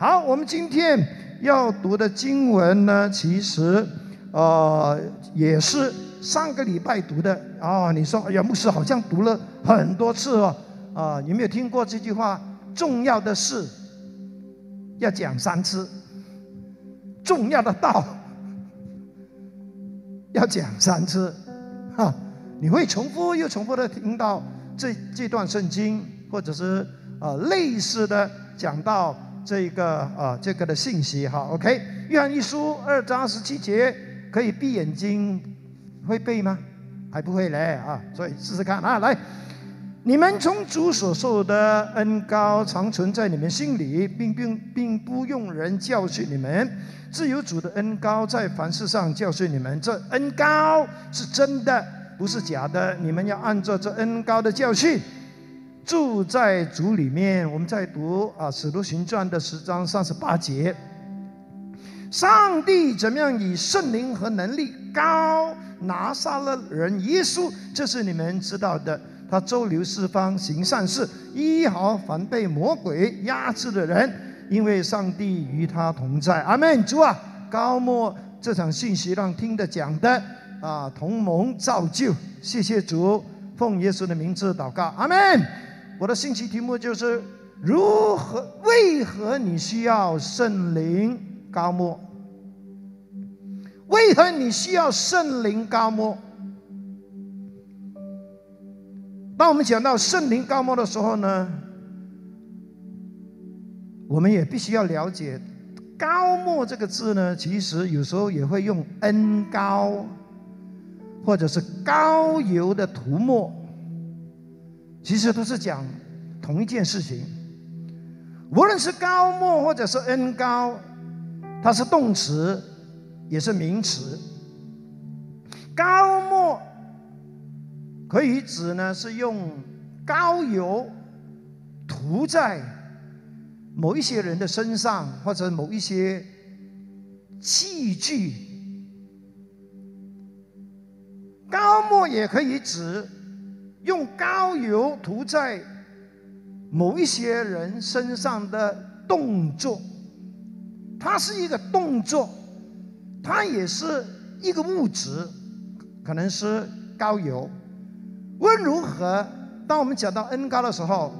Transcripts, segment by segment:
好，我们今天要读的经文呢，其实呃也是上个礼拜读的啊。你说，哎呀，牧师好像读了很多次哦。啊，有没有听过这句话？重要的事要讲三次，重要的道 要讲三次，哈，你会重复又重复的听到这这段圣经，或者是啊类似的讲到这一个啊这个的信息，哈，OK，约翰一书二章十七节，可以闭眼睛，会背吗？还不会嘞啊，所以试试看啊，来。你们从主所受的恩高常存在你们心里，并并并不用人教训你们，自有主的恩高在凡事上教训你们。这恩高是真的，不是假的。你们要按照这恩高的教训，住在主里面。我们在读啊《使徒行传》的十章三十八节，上帝怎么样以圣灵和能力高拿撒勒人耶稣，这是你们知道的。他周流四方行善事，医好凡被魔鬼压制的人，因为上帝与他同在。阿门。主啊，高莫这场信息让听的讲的啊同盟造就。谢谢主，奉耶稣的名字祷告。阿门。我的信息题目就是如何？为何你需要圣灵高莫？为何你需要圣灵高莫？当我们讲到圣灵高莫的时候呢，我们也必须要了解“高莫”这个字呢，其实有时候也会用恩高，或者是高油的涂抹，其实都是讲同一件事情。无论是高莫或者是恩高，它是动词，也是名词。高莫。可以指呢，是用膏油涂在某一些人的身上，或者某一些器具。膏沫也可以指用膏油涂在某一些人身上的动作。它是一个动作，它也是一个物质，可能是膏油。无论如何，当我们讲到恩高的时候，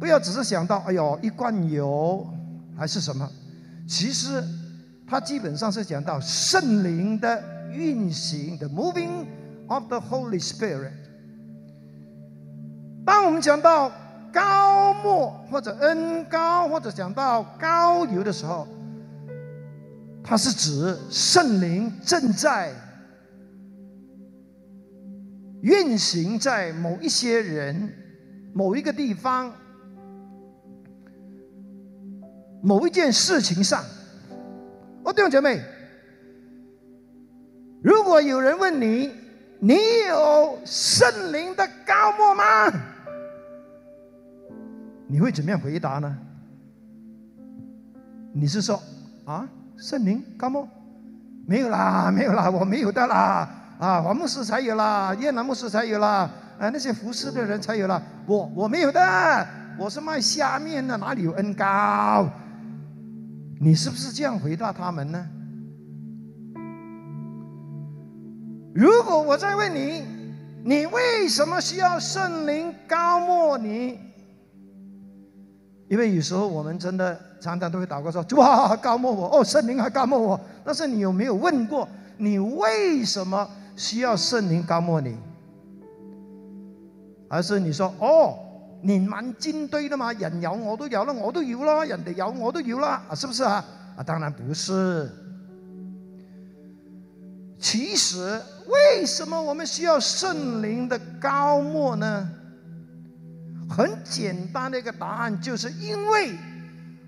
不要只是想到“哎呦，一罐油”还是什么。其实，它基本上是讲到圣灵的运行的 moving of the Holy Spirit。当我们讲到高莫或者恩高或者讲到高油的时候，它是指圣灵正在。运行在某一些人、某一个地方、某一件事情上。哦，弟兄姐妹，如果有人问你，你有圣灵的高莫吗？你会怎么样回答呢？你是说啊，圣灵高莫？没有啦，没有啦，我没有的啦。啊，黄牧师才有啦，越南牧师才有啦，啊，那些服侍的人才有啦，我我没有的，我是卖下面的，哪里有恩高？你是不是这样回答他们呢？如果我再问你，你为什么需要圣灵高莫你？因为有时候我们真的常常都会祷告说：哇，高莫我哦，圣灵还高莫我。但是你有没有问过，你为什么？需要圣灵高莫你，还是你说哦，你蛮军堆的嘛？人有我都有了，我都有了，人哋有我都有了，是不是啊？啊，当然不是。其实，为什么我们需要圣灵的高莫呢？很简单的一个答案，就是因为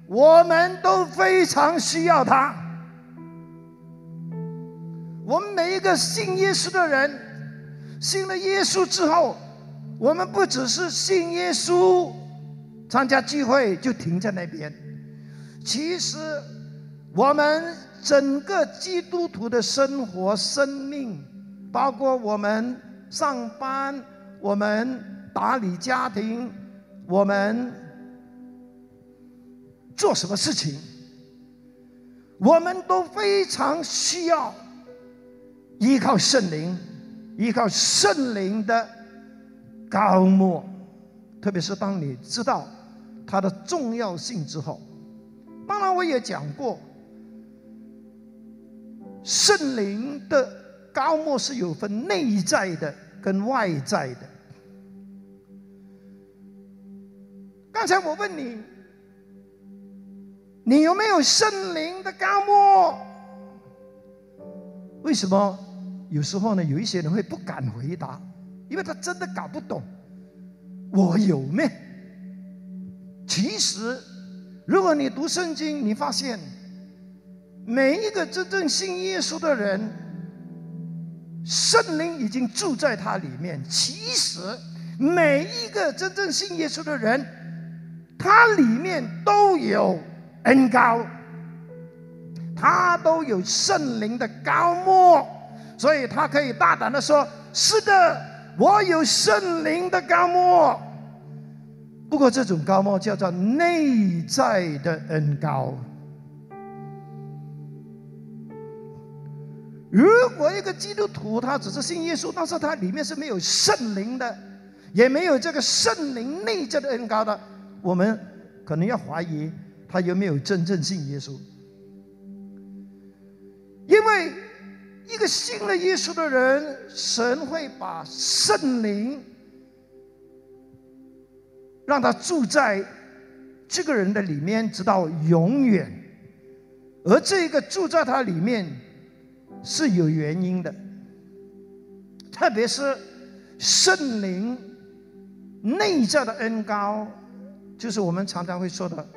我们都非常需要他。我们每一个信耶稣的人，信了耶稣之后，我们不只是信耶稣，参加聚会就停在那边。其实，我们整个基督徒的生活、生命，包括我们上班、我们打理家庭、我们做什么事情，我们都非常需要依靠圣灵，依靠圣灵的高莫，特别是当你知道它的重要性之后。当然，我也讲过，圣灵的高莫是有分内在的跟外在的。刚才我问你，你有没有圣灵的高莫？为什么有时候呢？有一些人会不敢回答，因为他真的搞不懂我有没。其实。如果你读圣经，你发现每一个真正信耶稣的人，圣灵已经住在他里面。其实每一个真正信耶稣的人，他里面都有恩高，他都有圣灵的高莫，所以他可以大胆的说：“是的，我有圣灵的高莫。”不过，这种高莫叫做内在的恩高。如果一个基督徒他只是信耶稣，但是他里面是没有圣灵的，也没有这个圣灵内在的恩高的，我们可能要怀疑他有没有真正信耶稣。因为一个信了耶稣的人，神会把圣灵。让他住在这个人的里面，直到永远。而这个住在他里面是有原因的，特别是圣灵内在的恩高，就是我们常常会说的，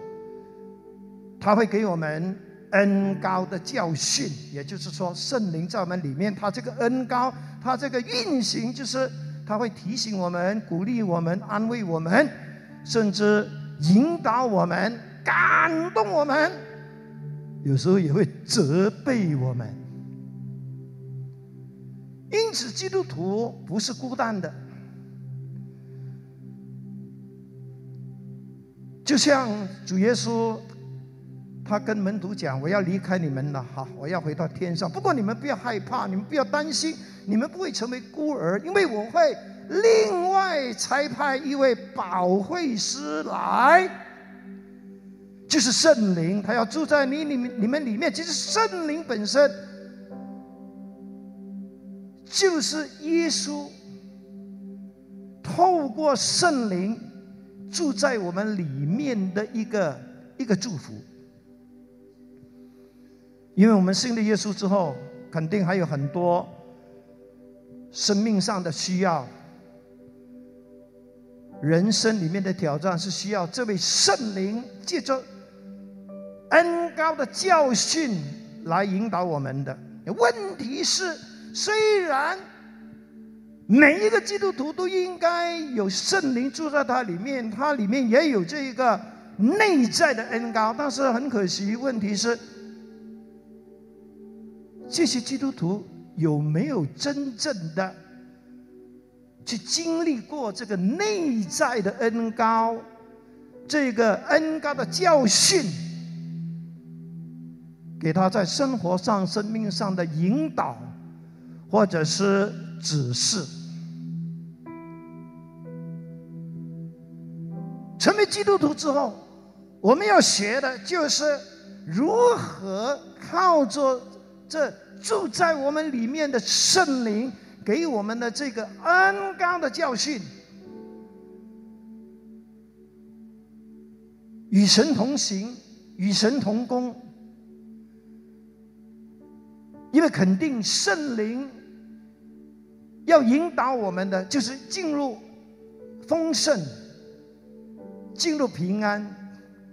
他会给我们恩高的教训。也就是说，圣灵在我们里面，他这个恩高，他这个运行，就是他会提醒我们、鼓励我们、安慰我们。甚至引导我们、感动我们，有时候也会责备我们。因此，基督徒不是孤单的。就像主耶稣，他跟门徒讲：“我要离开你们了，哈，我要回到天上。不过你们不要害怕，你们不要担心，你们不会成为孤儿，因为我会。”另外才派一位保惠师来，就是圣灵，他要住在你里面、你们里面。其实圣灵本身就是耶稣，透过圣灵住在我们里面的一个一个祝福。因为我们信了耶稣之后，肯定还有很多生命上的需要。人生里面的挑战是需要这位圣灵借着恩高的教训来引导我们的。问题是，虽然每一个基督徒都应该有圣灵住在他里面，他里面也有这一个内在的恩高，但是很可惜，问题是这些基督徒有没有真正的？去经历过这个内在的恩高，这个恩高的教训，给他在生活上、生命上的引导，或者是指示。成为基督徒之后，我们要学的就是如何靠着这住在我们里面的圣灵。给我们的这个恩高的教训，与神同行，与神同工，因为肯定圣灵要引导我们的，就是进入丰盛，进入平安，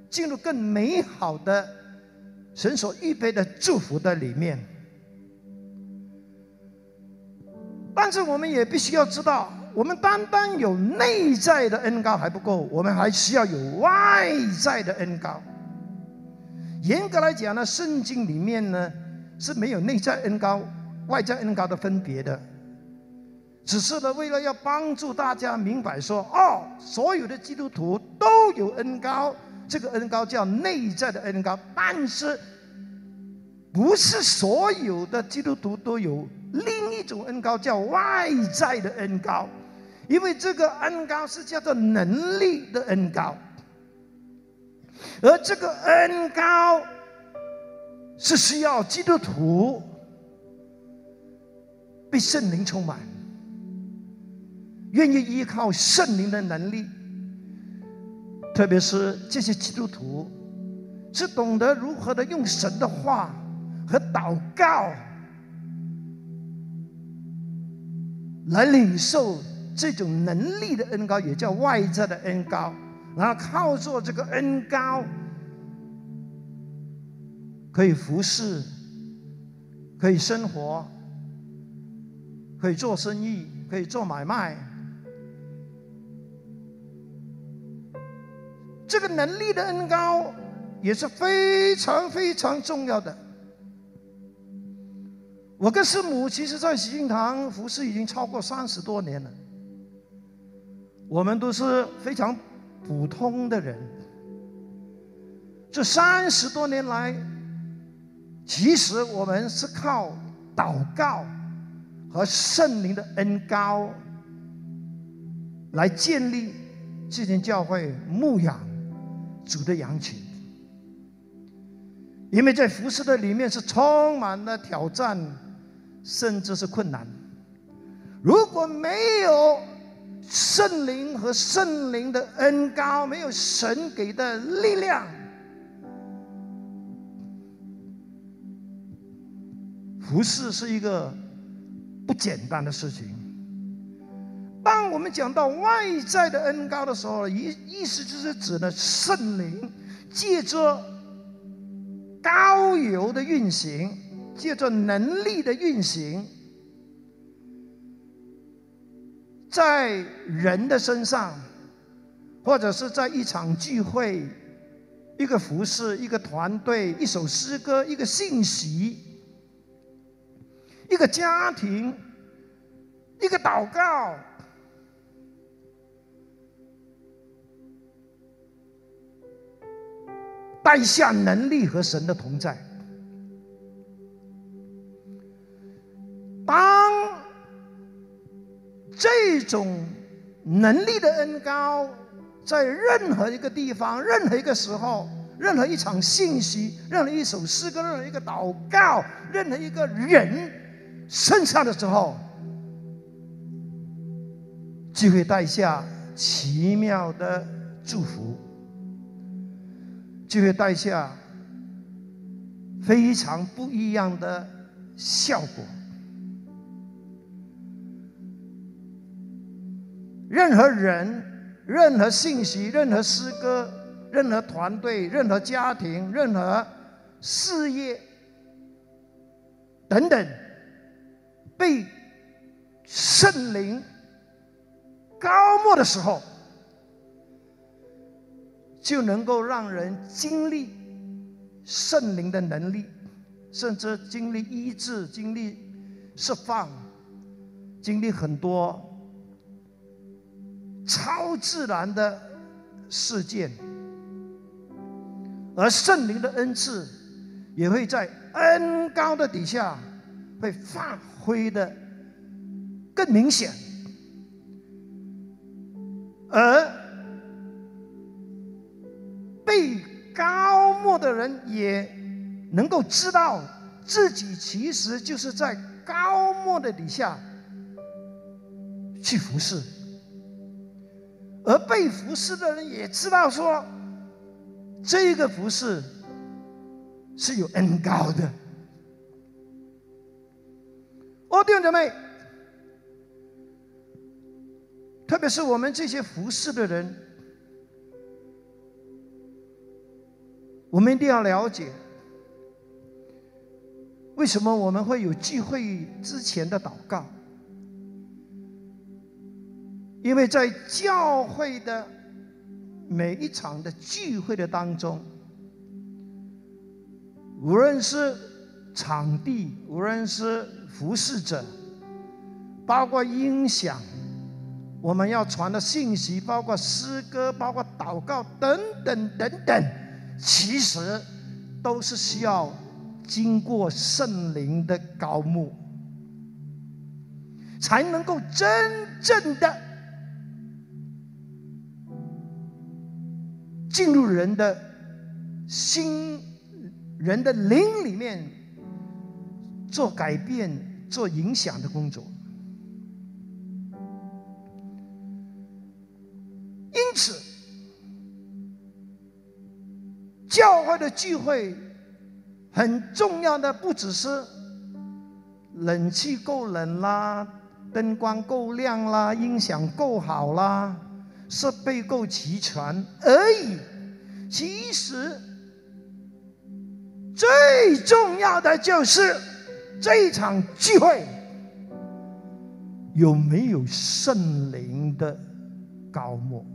进入更美好的神所预备的祝福的里面。但是我们也必须要知道，我们单单有内在的恩高还不够，我们还需要有外在的恩高。严格来讲呢，圣经里面呢是没有内在恩高、外在恩高的分别的，只是呢为了要帮助大家明白说，哦，所有的基督徒都有恩高，这个恩高叫内在的恩高，但是不是所有的基督徒都有另一种恩高叫外在的恩高，因为这个恩高是叫做能力的恩高，而这个恩高是需要基督徒被圣灵充满，愿意依靠圣灵的能力。特别是这些基督徒，是懂得如何的用神的话和祷告来领受这种能力的恩高，也叫外在的恩高。然后靠着这个恩高，可以服侍，可以生活，可以做生意，可以做买卖。这个能力的恩高也是非常非常重要的。我跟师母其实，在喜庆堂服侍已经超过三十多年了。我们都是非常普通的人。这三十多年来，其实我们是靠祷告和圣灵的恩高来建立这间教会牧养。主的羊群，因为在服侍的里面是充满了挑战，甚至是困难。如果没有圣灵和圣灵的恩高，没有神给的力量，服侍是一个不简单的事情。当我们讲到外在的恩高的时候，意意思就是指的圣灵借着高油的运行，借着能力的运行，在人的身上，或者是在一场聚会、一个服饰、一个团队、一首诗歌、一个信息、一个家庭、一个祷告。带下能力和神的同在。当这种能力的恩高在任何一个地方、任何一个时候、任何一场信息、任何一首诗歌、任何一个祷告、任何一个人身上的时候，就会带下奇妙的祝福。就会带下非常不一样的效果。任何人、任何信息、任何诗歌、任何团队、任何家庭、任何事业等等，被圣灵高莫的时候。就能够让人经历圣灵的能力，甚至经历医治、经历释放、经历很多超自然的事件，而圣灵的恩赐也会在恩高的底下会发挥的更明显，而。被高莫的人也能够知道自己其实就是在高莫的底下去服侍，而被服侍的人也知道说，这个服侍是有恩高的。哦，弟兄姐妹，特别是我们这些服侍的人。我们一定要了解，为什么我们会有聚会之前的祷告？因为在教会的每一场的聚会的当中，无论是场地，无论是服侍者，包括音响，我们要传的信息，包括诗歌、包括祷告等等等等，其实都是需要经过圣灵的高牧，才能够真正的进入人的心、人的灵里面，做改变、做影响的工作。因此，教会的聚会很重要的不只是冷气够冷啦、灯光够亮啦、音响够好啦、设备够齐全而已。其实，最重要的就是这场聚会有没有圣灵的高莫。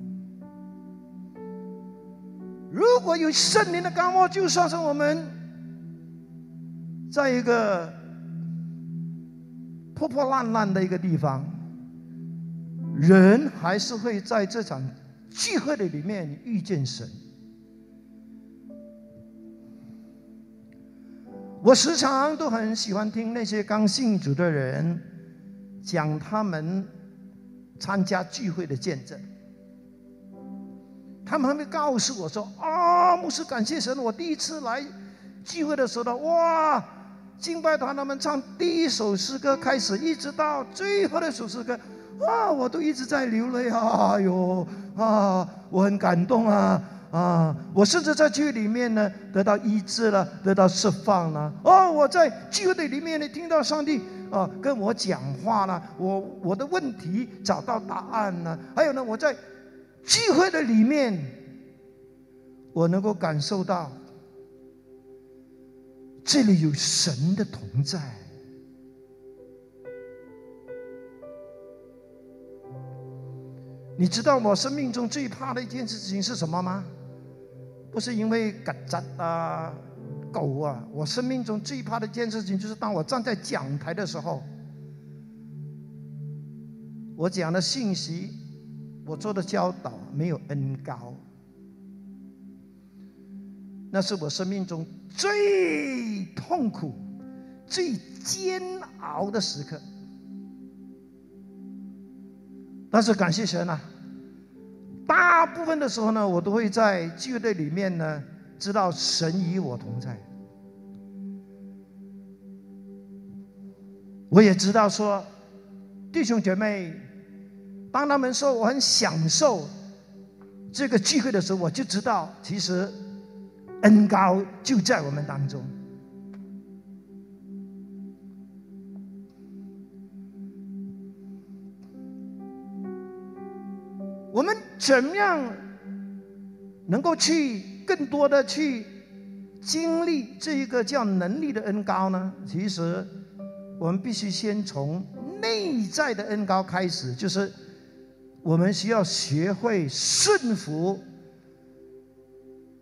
如果有圣灵的高莫，就算是我们在一个破破烂烂的一个地方，人还是会在这场聚会的里面遇见神。我时常都很喜欢听那些刚信主的人讲他们参加聚会的见证。他们还没告诉我说：“啊，牧师，感谢神！我第一次来聚会的时候呢，哇，敬拜团他们唱第一首诗歌开始，一直到最后的首诗歌，啊，我都一直在流泪啊！哎呦，啊，我很感动啊！啊，我甚至在聚会里面呢得到医治了，得到释放了。哦，我在聚会的里面呢听到上帝啊跟我讲话了，我我的问题找到答案了。还有呢，我在。”聚会的里面，我能够感受到，这里有神的同在。你知道我生命中最怕的一件事情是什么吗？不是因为曱甴啊、狗啊，我生命中最怕的一件事情就是，当我站在讲台的时候，我讲的信息。我做的教导没有恩高，那是我生命中最痛苦、最煎熬的时刻。但是感谢神啊，大部分的时候呢，我都会在聚会里面呢，知道神与我同在。我也知道说，弟兄姐妹。当他们说我很享受这个聚会的时候，我就知道，其实恩高就在我们当中。我们怎么样能够去更多的去经历这一个叫能力的恩高呢？其实，我们必须先从内在的恩高开始，就是。我们需要学会顺服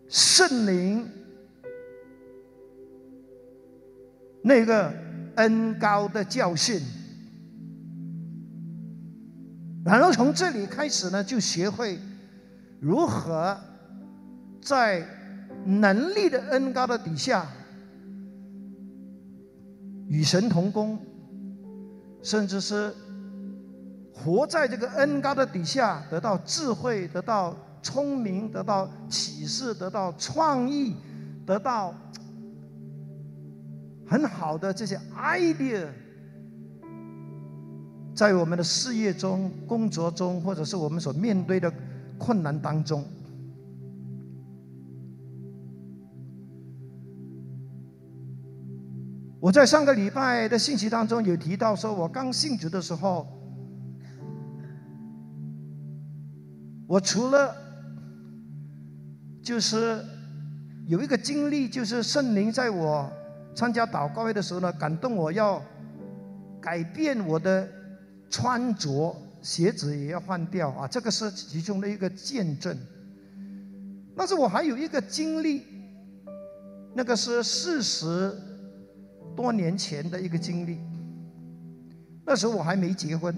圣灵那个恩高的教训，然后从这里开始呢，就学会如何在能力的恩高的底下与神同工，甚至是。活在这个恩高的底下，得到智慧，得到聪明，得到启示，得到创意，得到很好的这些 idea，在我们的事业中、工作中，或者是我们所面对的困难当中。我在上个礼拜的信息当中有提到，说我刚信主的时候。我除了就是有一个经历，就是圣灵在我参加祷告会的时候呢，感动我要改变我的穿着，鞋子也要换掉啊，这个是其中的一个见证。但是我还有一个经历，那个是四十多年前的一个经历，那时候我还没结婚。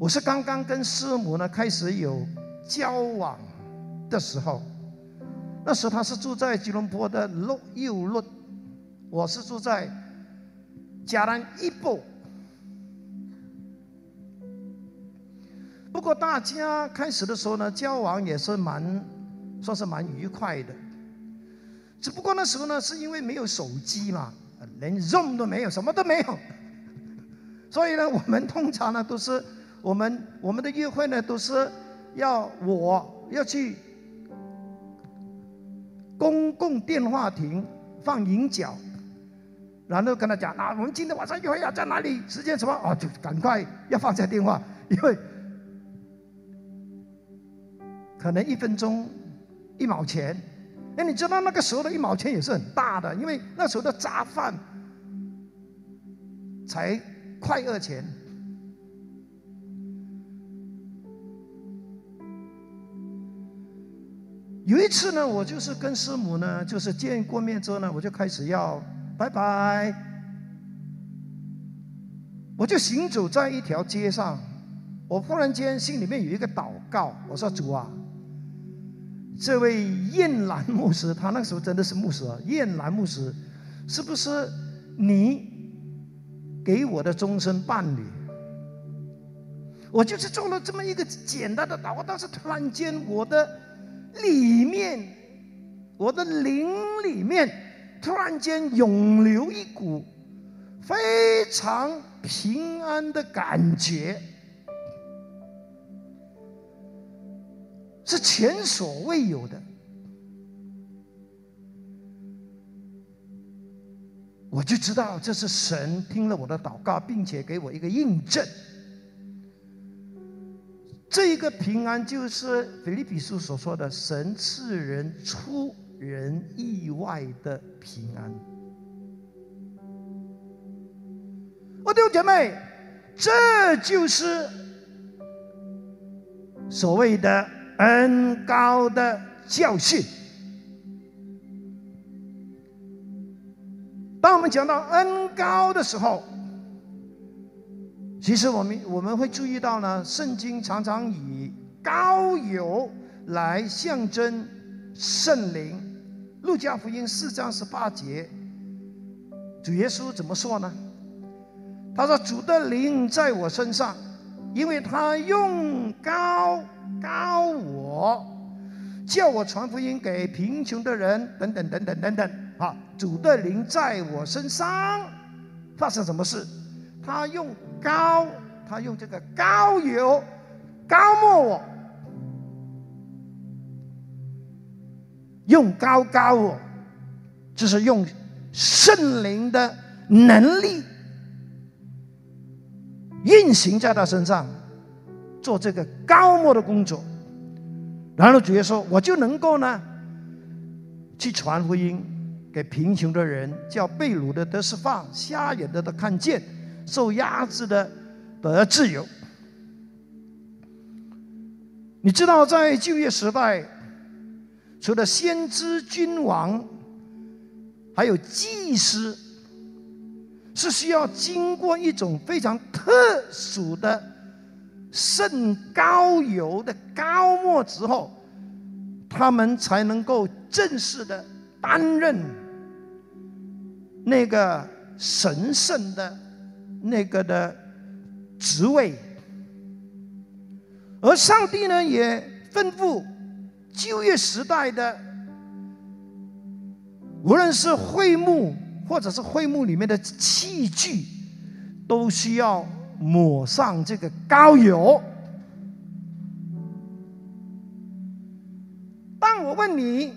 我是刚刚跟师母呢开始有交往的时候，那时他是住在吉隆坡的路右路，我是住在加兰一步。不过大家开始的时候呢，交往也是蛮，算是蛮愉快的。只不过那时候呢，是因为没有手机嘛，连 Zoom 都没有，什么都没有，所以呢，我们通常呢都是我们我们的约会呢都是要我要去公共电话亭放银角，然后跟他讲啊，我们今天晚上约会要在哪里，时间什么啊，就赶快要放下电话，因为。可能一分钟一毛钱，哎，你知道那个时候的一毛钱也是很大的，因为那时候的杂饭才快二钱。有一次呢，我就是跟师母呢，就是见过面之后呢，我就开始要拜拜，我就行走在一条街上，我忽然间心里面有一个祷告，我说主啊。这位燕兰牧师，他那时候真的是牧师啊！燕兰牧师，是不是你给我的终身伴侣？我就是做了这么一个简单的祷告，但是突然间，我的里面，我的灵里面，突然间涌流一股非常平安的感觉。是前所未有的，我就知道这是神听了我的祷告，并且给我一个印证。这个平安就是腓立比书所说的神赐人出人意外的平安。我的姐妹，这就是所谓的。恩高的教训。当我们讲到恩高的时候，其实我们我们会注意到呢，圣经常常以高油来象征圣灵。路加福音四章十八节，主耶稣怎么说呢？他说：“主的灵在我身上，因为他用高。”高我，叫我传福音给贫穷的人，等等等等等等。啊，主的灵在我身上，发生什么事？他用高，他用这个高油高抹我，用高高我，就是用圣灵的能力运行在他身上。做这个高莫的工作，然后主耶稣说：“我就能够呢，去传福音给贫穷的人，叫被掳的得释放，瞎眼的得看见，受压制的得自由。”你知道，在旧约时代，除了先知、君王，还有祭司，是需要经过一种非常特殊的。圣高油的高墨之后，他们才能够正式的担任那个神圣的那个的职位。而上帝呢，也吩咐旧约时代的，无论是会幕或者是会幕里面的器具，都需要。抹上这个膏油。当我问你，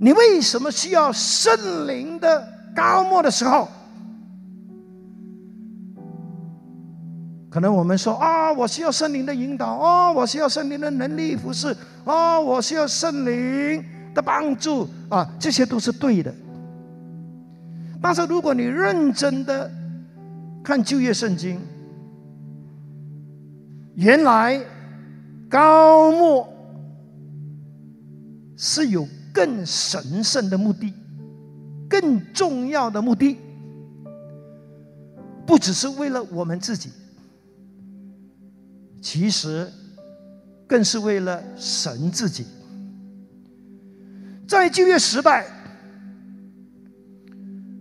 你为什么需要圣灵的膏抹的时候，可能我们说啊，我需要圣灵的引导哦，我需要圣灵的能力服侍哦，我需要圣灵的帮助啊，这些都是对的。但是如果你认真的，看旧约圣经，原来高墨是有更神圣的目的，更重要的目的，不只是为了我们自己，其实更是为了神自己。在旧约时代，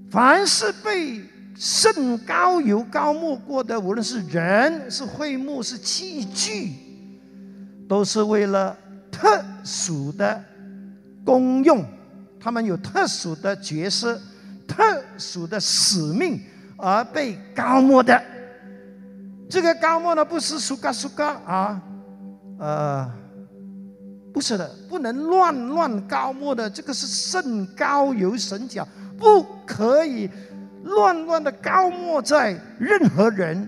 凡是被圣高油高没过的，无论是人、是会幕、是器具，都是为了特殊的功用，他们有特殊的角色、特殊的使命而被高没的。这个高没呢，不是苏嘎苏嘎啊，呃。不是的，不能乱乱高抹的。这个是圣高由神讲，不可以乱乱的高抹在任何人、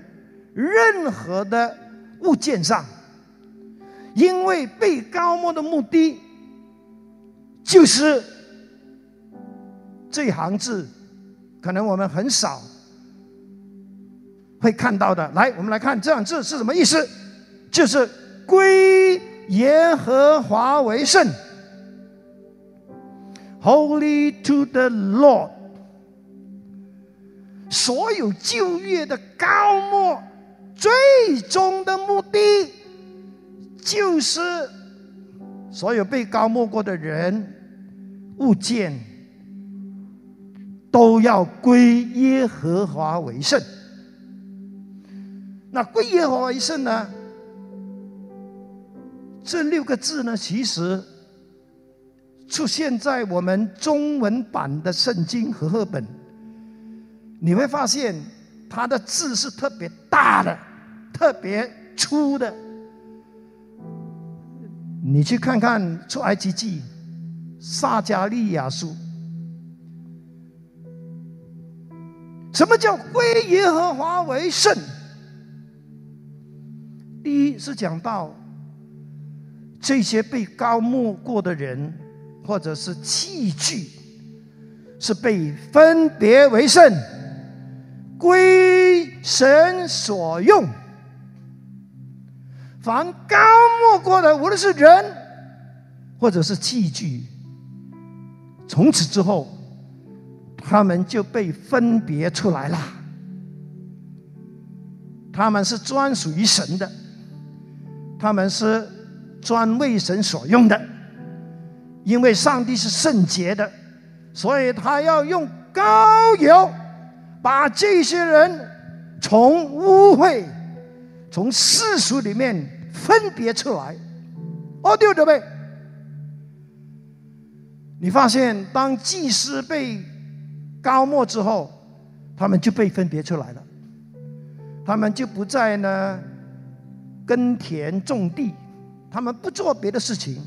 任何的物件上，因为被高抹的目的就是这一行字，可能我们很少会看到的。来，我们来看这两字是什么意思，就是归。耶和华为圣，Holy to the Lord。所有旧业的高末，最终的目的，就是所有被高没过的人、物件，都要归耶和华为圣。那归耶和华为圣呢？这六个字呢，其实出现在我们中文版的圣经和合本，你会发现它的字是特别大的、特别粗的。你去看看出埃及记、撒加利亚书，什么叫归耶和华为圣？第一是讲到。这些被高没过的人，或者是器具，是被分别为圣，归神所用。凡高没过的，无论是人，或者是器具，从此之后，他们就被分别出来了。他们是专属于神的，他们是。专为神所用的，因为上帝是圣洁的，所以他要用膏油把这些人从污秽、从世俗里面分别出来。哦，对不对？你发现，当祭司被高没之后，他们就被分别出来了，他们就不再呢耕田种地。他们不做别的事情，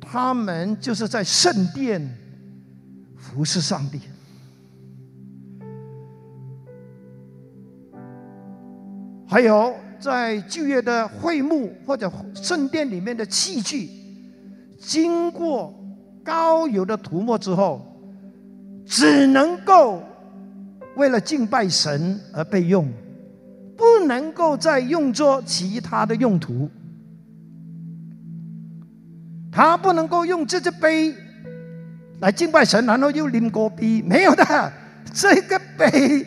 他们就是在圣殿服侍上帝。还有在旧约的会幕或者圣殿里面的器具，经过高油的涂抹之后，只能够为了敬拜神而被用，不能够再用作其他的用途。他不能够用这只杯来敬拜神，然后又拎过杯，没有的。这个杯，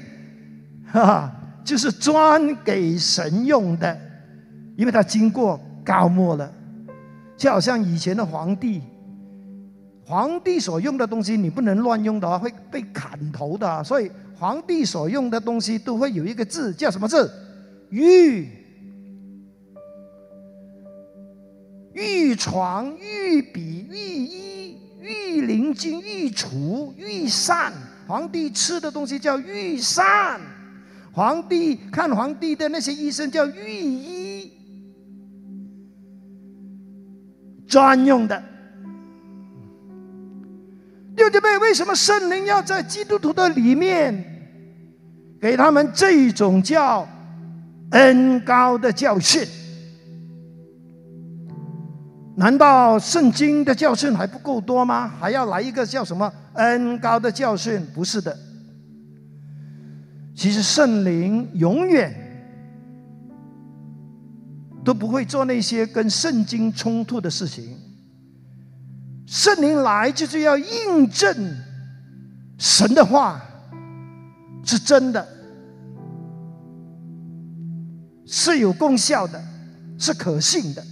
哈，就是专给神用的，因为它经过高墨了。就好像以前的皇帝，皇帝所用的东西你不能乱用的话，会被砍头的。所以皇帝所用的东西都会有一个字，叫什么字？玉。玉床、玉笔、玉衣、玉灵巾、玉厨、玉扇，皇帝吃的东西叫玉扇，皇帝看皇帝的那些医生叫御医，专用的。六弟妹，为什么圣灵要在基督徒的里面给他们这种叫恩高的教训？难道圣经的教训还不够多吗？还要来一个叫什么恩高的教训？不是的。其实圣灵永远都不会做那些跟圣经冲突的事情。圣灵来就是要印证神的话是真的，是有功效的，是可信的。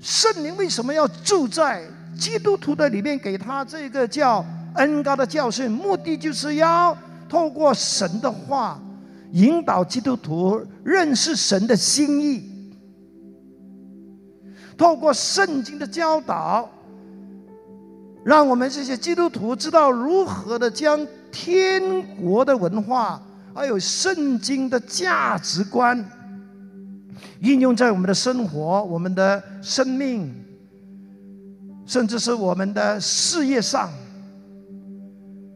圣灵为什么要住在基督徒的里面，给他这个叫恩高的教训？目的就是要透过神的话，引导基督徒认识神的心意；透过圣经的教导，让我们这些基督徒知道如何的将天国的文化，还有圣经的价值观。应用在我们的生活、我们的生命，甚至是我们的事业上，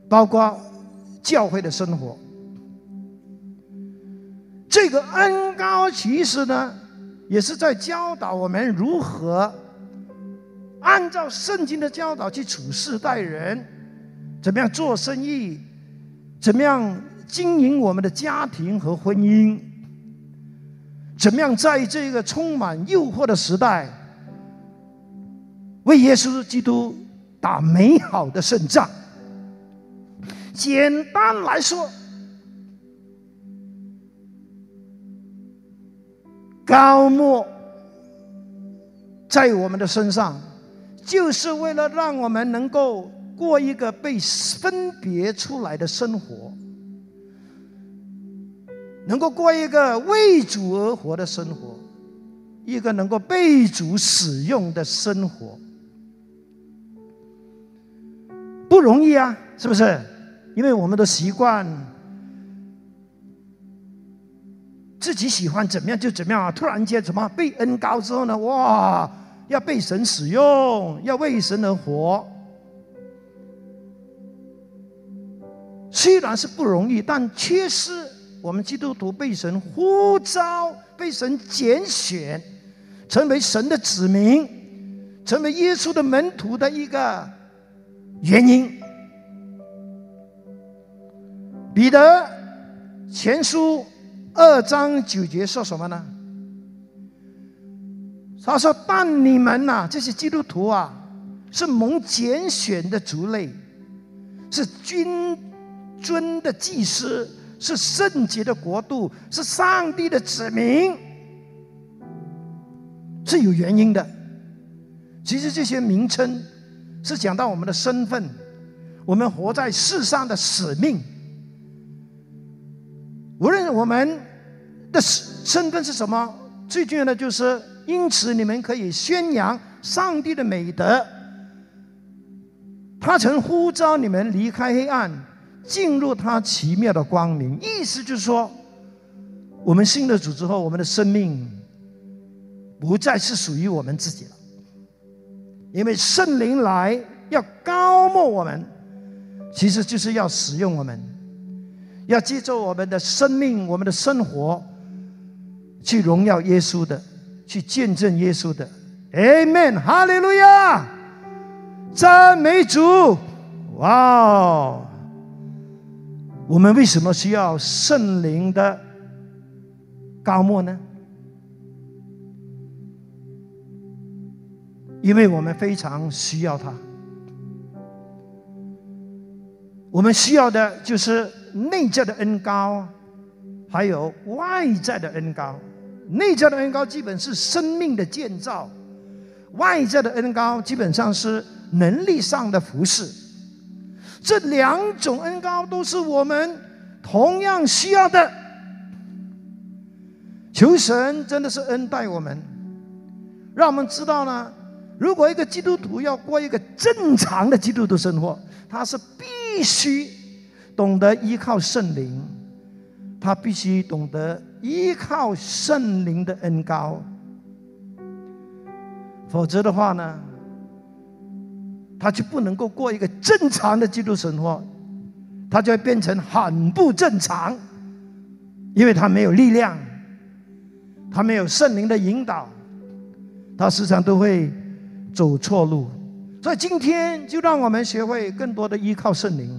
包括教会的生活。这个恩高其实呢，也是在教导我们如何按照圣经的教导去处事待人，怎么样做生意，怎么样经营我们的家庭和婚姻。怎么样在这个充满诱惑的时代，为耶稣基督打美好的胜仗？简单来说，高莫在我们的身上，就是为了让我们能够过一个被分别出来的生活。能够过一个为主而活的生活，一个能够被主使用的生活，不容易啊，是不是？因为我们的习惯，自己喜欢怎么样就怎么样啊！突然间怎么被恩高之后呢？哇，要被神使用，要为神而活，虽然是不容易，但却是。我们基督徒被神呼召，被神拣选，成为神的子民，成为耶稣的门徒的一个原因。彼得前书二章九节说什么呢？他说：“但你们呐，这些基督徒啊，是蒙拣选的族类，是君尊的祭司。”是圣洁的国度，是上帝的子民，是有原因的。其实这些名称是讲到我们的身份，我们活在世上的使命。我们的身份是什么，最重要的就是，因此你们可以宣扬上帝的美德。他曾呼召你们离开黑暗。进入他奇妙的光明，意思就是说，我们信了主之后，我们的生命不再是属于我们自己了，因为圣灵来要高莫我们，其实就是要使用我们，要借助我们的生命、我们的生活，去荣耀耶稣的，去见证耶稣的。Amen，哈利路亚，赞美主，哇！我们为什么需要圣灵的高莫呢？因为我们非常需要它。我们需要的就是内在的恩高，还有外在的恩高。内在的恩高基本是生命的建造，外在的恩高基本上是能力上的服侍。这两种恩高都是我们同样需要的。求神真的是恩待我们，让我们知道呢。如果一个基督徒要过一个正常的基督徒生活，他是必须懂得依靠圣灵，他必须懂得依靠圣灵的恩高，否则的话呢？他就不能够过一个正常的基督生活，他就会变成很不正常，因为他没有力量，他没有圣灵的引导，他时常都会走错路。所以今天就让我们学会更多的依靠圣灵，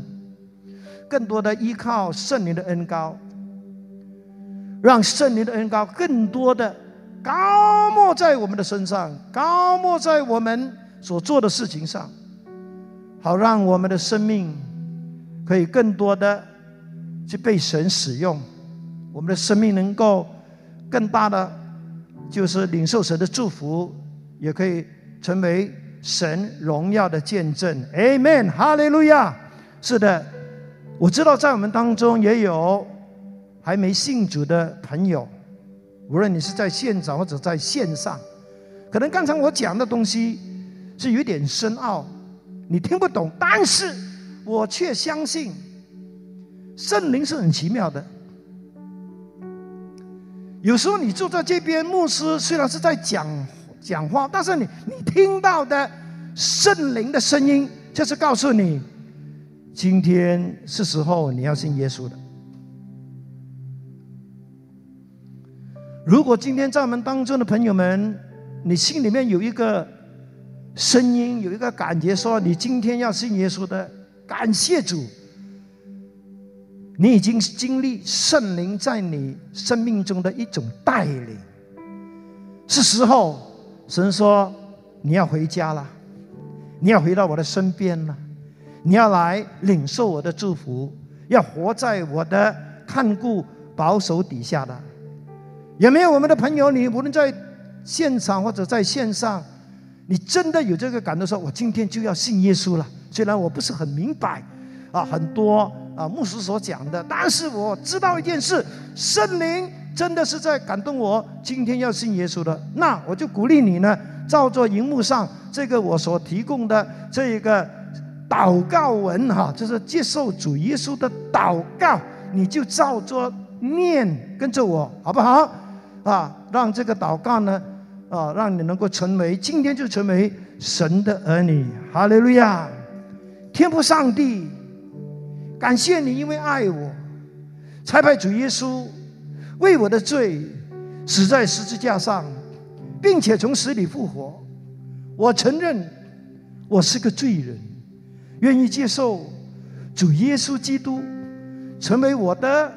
更多的依靠圣灵的恩高，让圣灵的恩高更多的高没在我们的身上，高没在我们所做的事情上。好，让我们的生命可以更多的去被神使用，我们的生命能够更大的就是领受神的祝福，也可以成为神荣耀的见证。Amen，哈利路亚。是的，我知道在我们当中也有还没信主的朋友，无论你是在现场或者在线上，可能刚才我讲的东西是有点深奥，你听不懂，但是我却相信圣灵是很奇妙的。有时候你坐在这边，牧师虽然是在讲讲话，但是你你听到的圣灵的声音，就是告诉你，今天是时候你要信耶稣的。如果今天在我们当中的朋友们，你心里面有一个声音，有一个感觉，说你今天要信耶稣的，感谢主。你已经经历圣灵在你生命中的一种带领，是时候，神说你要回家了，你要回到我的身边了，你要来领受我的祝福，要活在我的看顾保守底下的。有没有我们的朋友？你无论在现场或者在线上，你真的有这个感动，说我今天就要信耶稣了。虽然我不是很明白，啊，很多。啊，牧师所讲的，但是我知道一件事，圣灵真的是在感动我，今天要信耶稣的，那我就鼓励你呢，照着荧幕上这个我所提供的这一个祷告文哈，就是接受主耶稣的祷告，你就照着念，跟着我好不好？啊，让这个祷告呢，啊，让你能够成为今天就成为神的儿女，哈利路亚，天父上帝。感谢你，因为爱我，才派主耶稣为我的罪死在十字架上，并且从死里复活。我承认我是个罪人，愿意接受主耶稣基督成为我的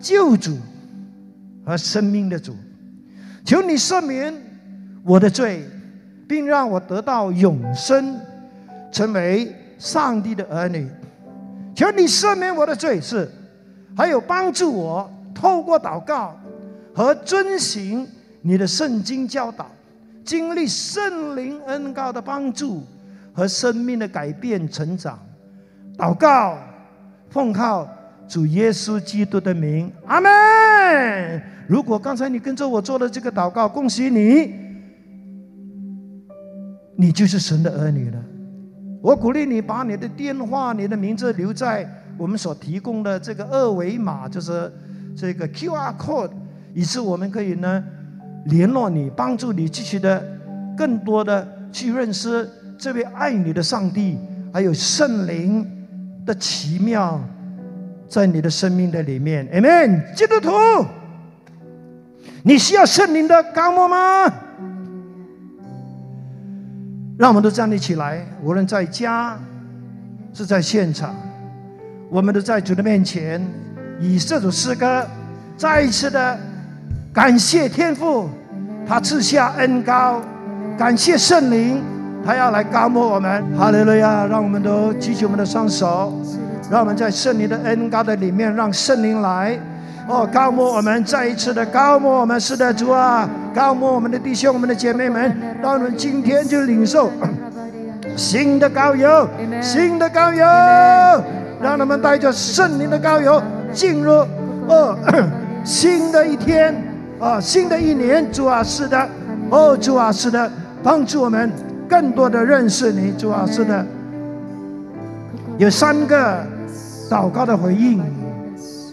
救主和生命的主。求你赦免我的罪，并让我得到永生，成为上帝的儿女。求你赦免我的罪，是还有帮助我透过祷告和遵行你的圣经教导，经历圣灵恩高的帮助和生命的改变成长。祷告，奉靠主耶稣基督的名，阿门。如果刚才你跟着我做的这个祷告，恭喜你，你就是神的儿女了。我鼓励你把你的电话、你的名字留在我们所提供的这个二维码，就是这个 QR code，以致我们可以呢联络你，帮助你继续的更多的去认识这位爱你的上帝，还有圣灵的奇妙在你的生命的里面。Amen。基督徒，你需要圣灵的高摩吗？让我们都站立起来，无论在家，是在现场，我们都在主的面前，以这首诗歌再一次的感谢天父，他赐下恩高，感谢圣灵，他要来高摩我们。哈利路亚！让我们都举起我们的双手，让我们在圣灵的恩高的里面，让圣灵来。哦，高摩我们再一次的高摩我们，是的主啊，高摩我们的弟兄、我们的姐妹们，让我们今天就领受 新的高油，新的高油，让他们带着圣灵的高油进入哦 新的一天啊，新的一年，主啊，是的，哦，主啊，是的，帮助我们更多的认识你，主啊，是的，有三个祷告的回应。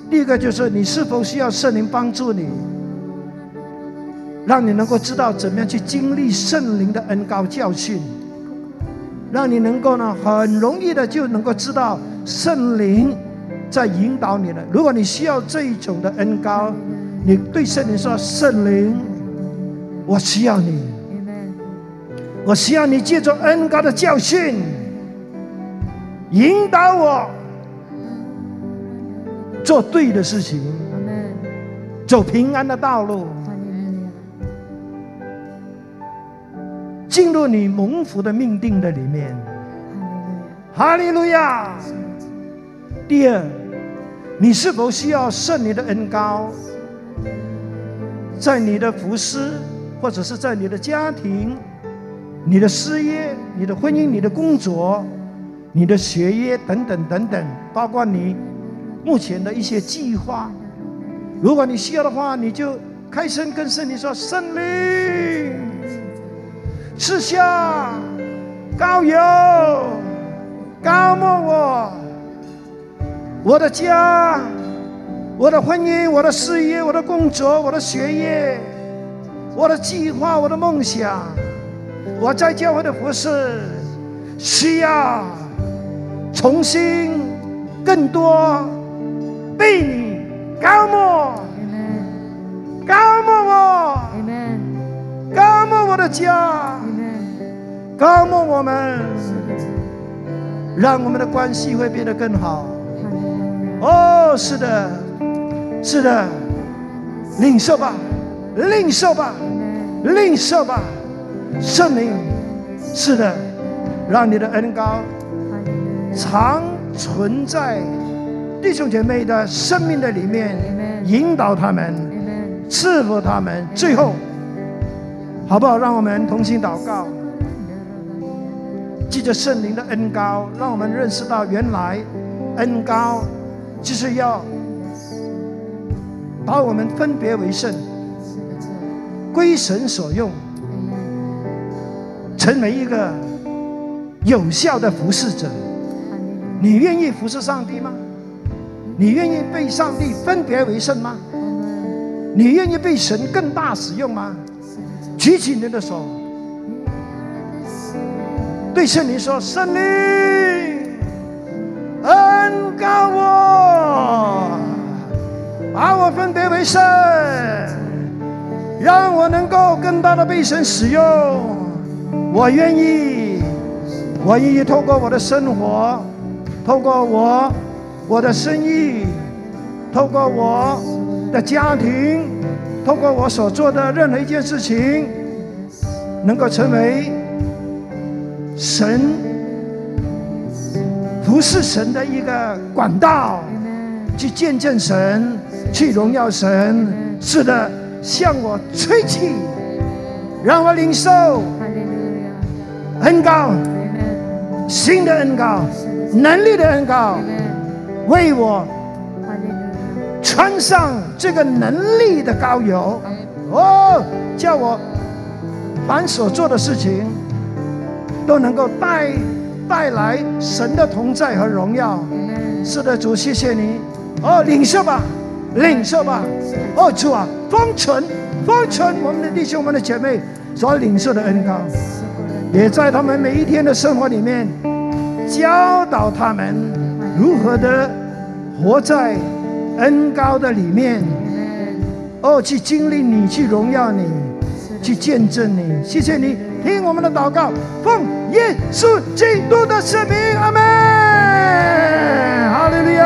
第一个就是你是否需要圣灵帮助你，让你能够知道怎么样去经历圣灵的恩高教训，让你能够呢很容易的就能够知道圣灵在引导你了。如果你需要这一种的恩高，你对圣灵说：“圣灵，我需要你，我需要你借助恩高的教训引导我。”做对的事情，走平安的道路，进入你蒙福的命定的里面。哈利路亚！第二，你是否需要圣灵的恩高，在你的服饰、或者是在你的家庭、你的事业、你的婚姻、你的工作、你的学业等等等等，包括你目前的一些计划。如果你需要的话，你就开声跟圣灵说：“圣灵，赐下高油，高抹我，我的家。”我的婚姻，我的事业，我的工作，我的学业，我的计划，我的梦想，我在教会的服饰，需要重新更多被你高牧，高牧我，高牧我的家，高牧我们，让我们的关系会变得更好。哦，是的。是的，领受吧，领受吧，领受吧，圣灵，是的，让你的恩高常存在弟兄姐妹的生命的里面，引导他们，赐福他们。最后，好不好？让我们同心祷告，记着圣灵的恩高，让我们认识到原来恩高就是要。把我们分别为圣，归神所用，成为一个有效的服侍者。你愿意服侍上帝吗？你愿意被上帝分别为圣吗？你愿意被神更大使用吗？举起你的手，对圣灵说：“圣灵，恩高我。”把我分别为圣，让我能够更大的被神使用。我愿意，我愿意透过我的生活，透过我我的生意，透过我的家庭，透过我所做的任何一件事情，能够成为神服侍神的一个管道，去见证神。去荣耀神，是的，向我吹气，让我领受恩高，新的恩高，能力的恩高，为我穿上这个能力的高油，哦，叫我凡所做的事情都能够带带来神的同在和荣耀。是的，主，谢谢你，哦，领受吧。领受吧，哦主啊，封存，封存我们的弟兄们的姐妹所领受的恩膏，也在他们每一天的生活里面教导他们如何的活在恩膏的里面，哦，去经历你，去荣耀你，去见证你。谢谢你听我们的祷告，奉耶稣基督的圣名，阿门。哈利路亚